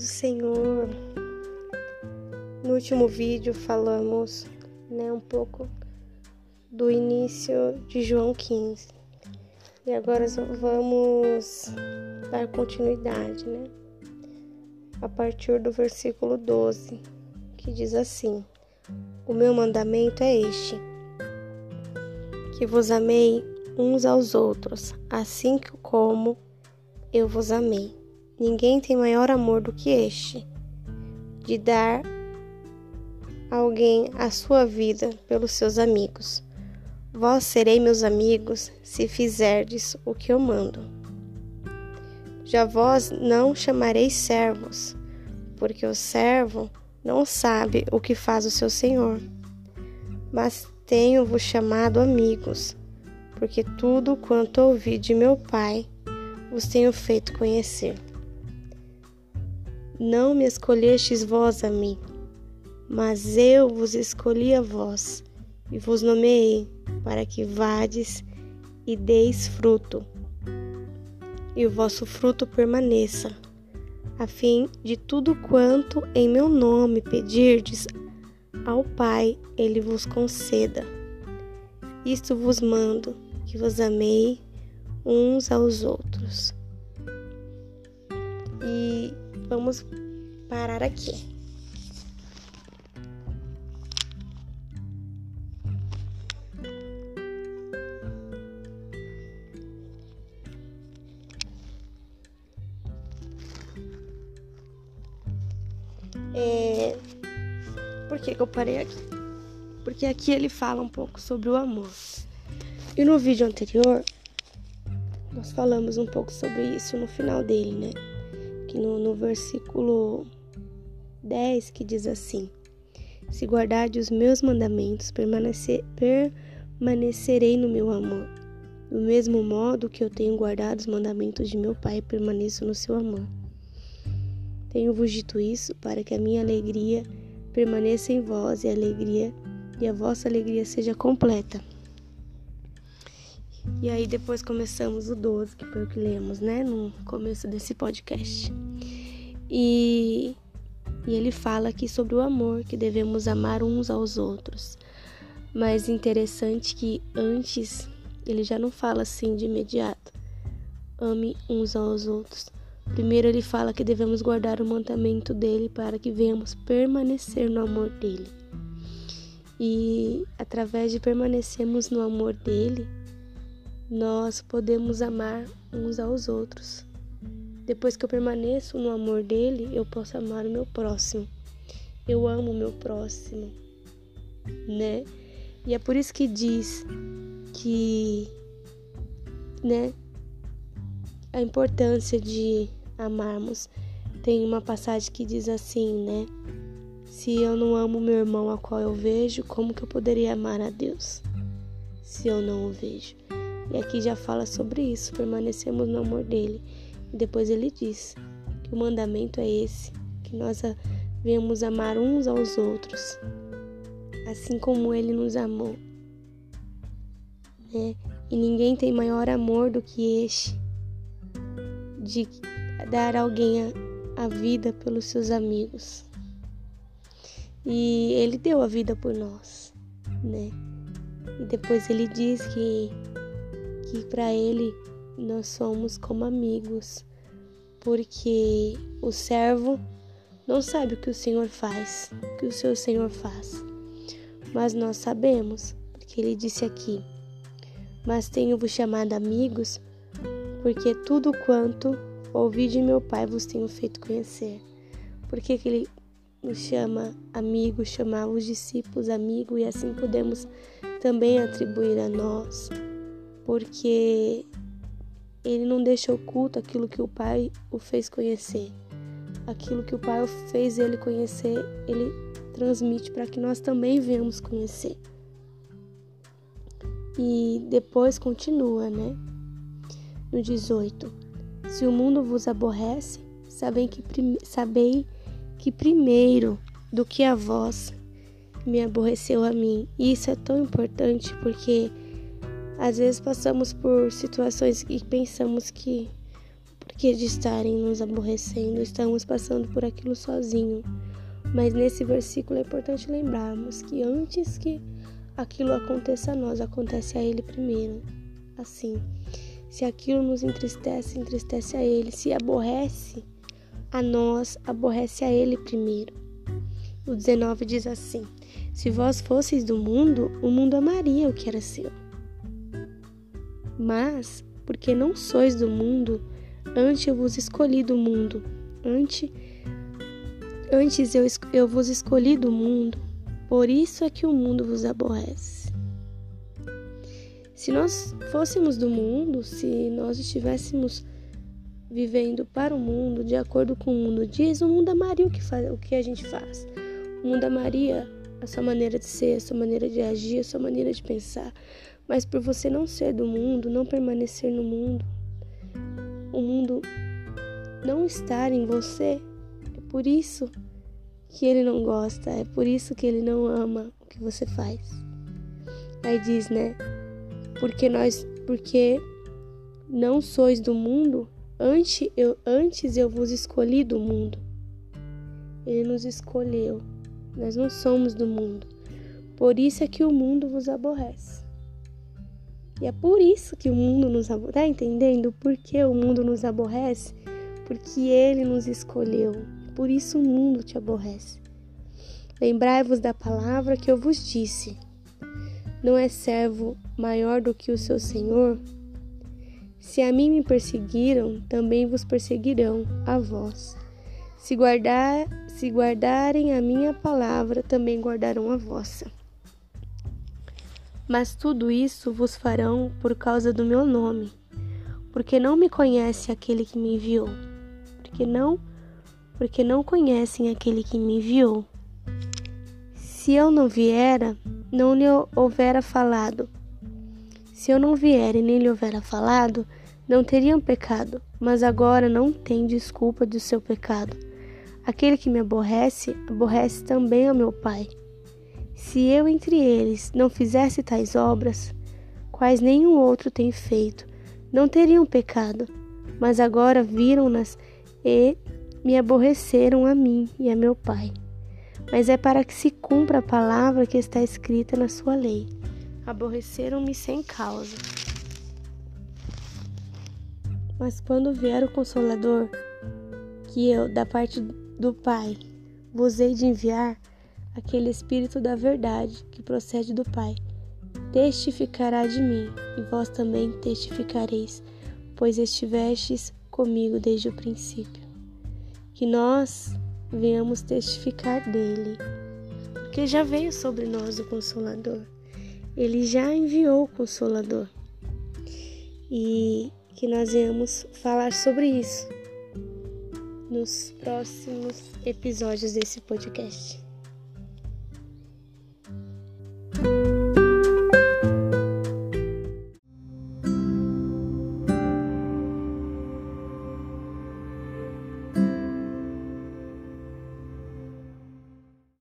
do Senhor. No último vídeo falamos né, um pouco do início de João 15. E agora vamos dar continuidade, né? A partir do versículo 12, que diz assim: O meu mandamento é este: que vos amei uns aos outros, assim como eu vos amei. Ninguém tem maior amor do que este, de dar alguém a sua vida pelos seus amigos. Vós serei meus amigos se fizerdes o que eu mando. Já vós não chamareis servos, porque o servo não sabe o que faz o seu senhor. Mas tenho-vos chamado amigos, porque tudo quanto ouvi de meu Pai vos tenho feito conhecer. Não me escolhestes vós a mim, mas eu vos escolhi a vós e vos nomeei para que vades e deis fruto, e o vosso fruto permaneça, a fim de tudo quanto em meu nome pedirdes ao Pai, ele vos conceda. Isto vos mando, que vos amei uns aos outros. E vamos parar aqui. É... Por que, que eu parei aqui? Porque aqui ele fala um pouco sobre o amor. E no vídeo anterior, nós falamos um pouco sobre isso no final dele, né? Que no, no versículo 10 que diz assim: Se guardarde os meus mandamentos, permanecer, permanecerei no meu amor. Do mesmo modo que eu tenho guardado os mandamentos de meu Pai, permaneço no seu amor. Tenho-vos dito isso para que a minha alegria permaneça em vós e a alegria e a vossa alegria seja completa. E aí depois começamos o 12, que foi o que lemos, né, no começo desse podcast. E, e ele fala aqui sobre o amor, que devemos amar uns aos outros. Mas interessante que antes ele já não fala assim de imediato. Ame uns aos outros. Primeiro ele fala que devemos guardar o mandamento dele para que venhamos permanecer no amor dele. E através de permanecermos no amor dele, nós podemos amar uns aos outros. Depois que eu permaneço no amor dele, eu posso amar o meu próximo. Eu amo o meu próximo, né? E é por isso que diz que, né, a importância de amarmos. Tem uma passagem que diz assim, né? Se eu não amo meu irmão a qual eu vejo, como que eu poderia amar a Deus? Se eu não o vejo. E aqui já fala sobre isso, permanecemos no amor dele. E depois ele diz que o mandamento é esse, que nós devemos amar uns aos outros, assim como ele nos amou. Né? E ninguém tem maior amor do que este, de dar alguém a, a vida pelos seus amigos. E ele deu a vida por nós, né? E depois ele diz que que para ele nós somos como amigos, porque o servo não sabe o que o Senhor faz, o que o seu Senhor faz. Mas nós sabemos, porque ele disse aqui: Mas tenho-vos chamado amigos, porque tudo quanto ouvi de meu Pai vos tenho feito conhecer. Por que, ele nos chama amigos, chamava os discípulos amigos, e assim podemos também atribuir a nós porque ele não deixa oculto aquilo que o Pai o fez conhecer. Aquilo que o Pai fez ele conhecer, ele transmite para que nós também venhamos conhecer. E depois continua, né? No 18: Se o mundo vos aborrece, sabei que, sabei que primeiro do que a vós me aborreceu a mim. E isso é tão importante porque às vezes passamos por situações e pensamos que por que de estarem nos aborrecendo, estamos passando por aquilo sozinho. Mas nesse versículo é importante lembrarmos que antes que aquilo aconteça a nós, acontece a Ele primeiro. Assim, se aquilo nos entristece, entristece a Ele. Se aborrece a nós, aborrece a Ele primeiro. O 19 diz assim: Se vós fosseis do mundo, o mundo amaria o que era seu. Mas, porque não sois do mundo, antes eu vos escolhi do mundo. Antes, antes eu, eu vos escolhi do mundo, por isso é que o mundo vos aborrece. Se nós fôssemos do mundo, se nós estivéssemos vivendo para o mundo, de acordo com o mundo diz, o mundo amaria o que, faz, o que a gente faz. O mundo amaria a sua maneira de ser, a sua maneira de agir, a sua maneira de pensar. Mas por você não ser do mundo, não permanecer no mundo, o mundo não estar em você, é por isso que ele não gosta, é por isso que ele não ama o que você faz. Aí diz, né? Porque nós, porque não sois do mundo, antes eu, antes eu vos escolhi do mundo. Ele nos escolheu. Nós não somos do mundo. Por isso é que o mundo vos aborrece. E é por isso que o mundo nos aborrece. Tá entendendo por que o mundo nos aborrece? Porque ele nos escolheu. Por isso o mundo te aborrece. Lembrai-vos da palavra que eu vos disse: Não é servo maior do que o seu senhor? Se a mim me perseguiram, também vos perseguirão a vós. Se, guardar, se guardarem a minha palavra, também guardarão a vossa. Mas tudo isso vos farão por causa do meu nome, porque não me conhece aquele que me enviou. Porque não, porque não conhecem aquele que me enviou. Se eu não viera, não lhe houvera falado. Se eu não vier e nem lhe houvera falado, não teriam pecado, mas agora não tem desculpa do seu pecado. Aquele que me aborrece, aborrece também ao meu Pai. Se eu entre eles não fizesse tais obras, quais nenhum outro tem feito, não teriam pecado, mas agora viram-nas e me aborreceram a mim e a meu Pai. Mas é para que se cumpra a palavra que está escrita na sua lei. Aborreceram-me sem causa. Mas quando vier o Consolador, que eu, da parte do Pai, vos hei de enviar, aquele Espírito da verdade que procede do Pai, testificará de mim, e vós também testificareis, pois estivestes comigo desde o princípio. Que nós venhamos testificar dele, porque já veio sobre nós o Consolador. Ele já enviou o Consolador. E que nós venhamos falar sobre isso nos próximos episódios desse podcast.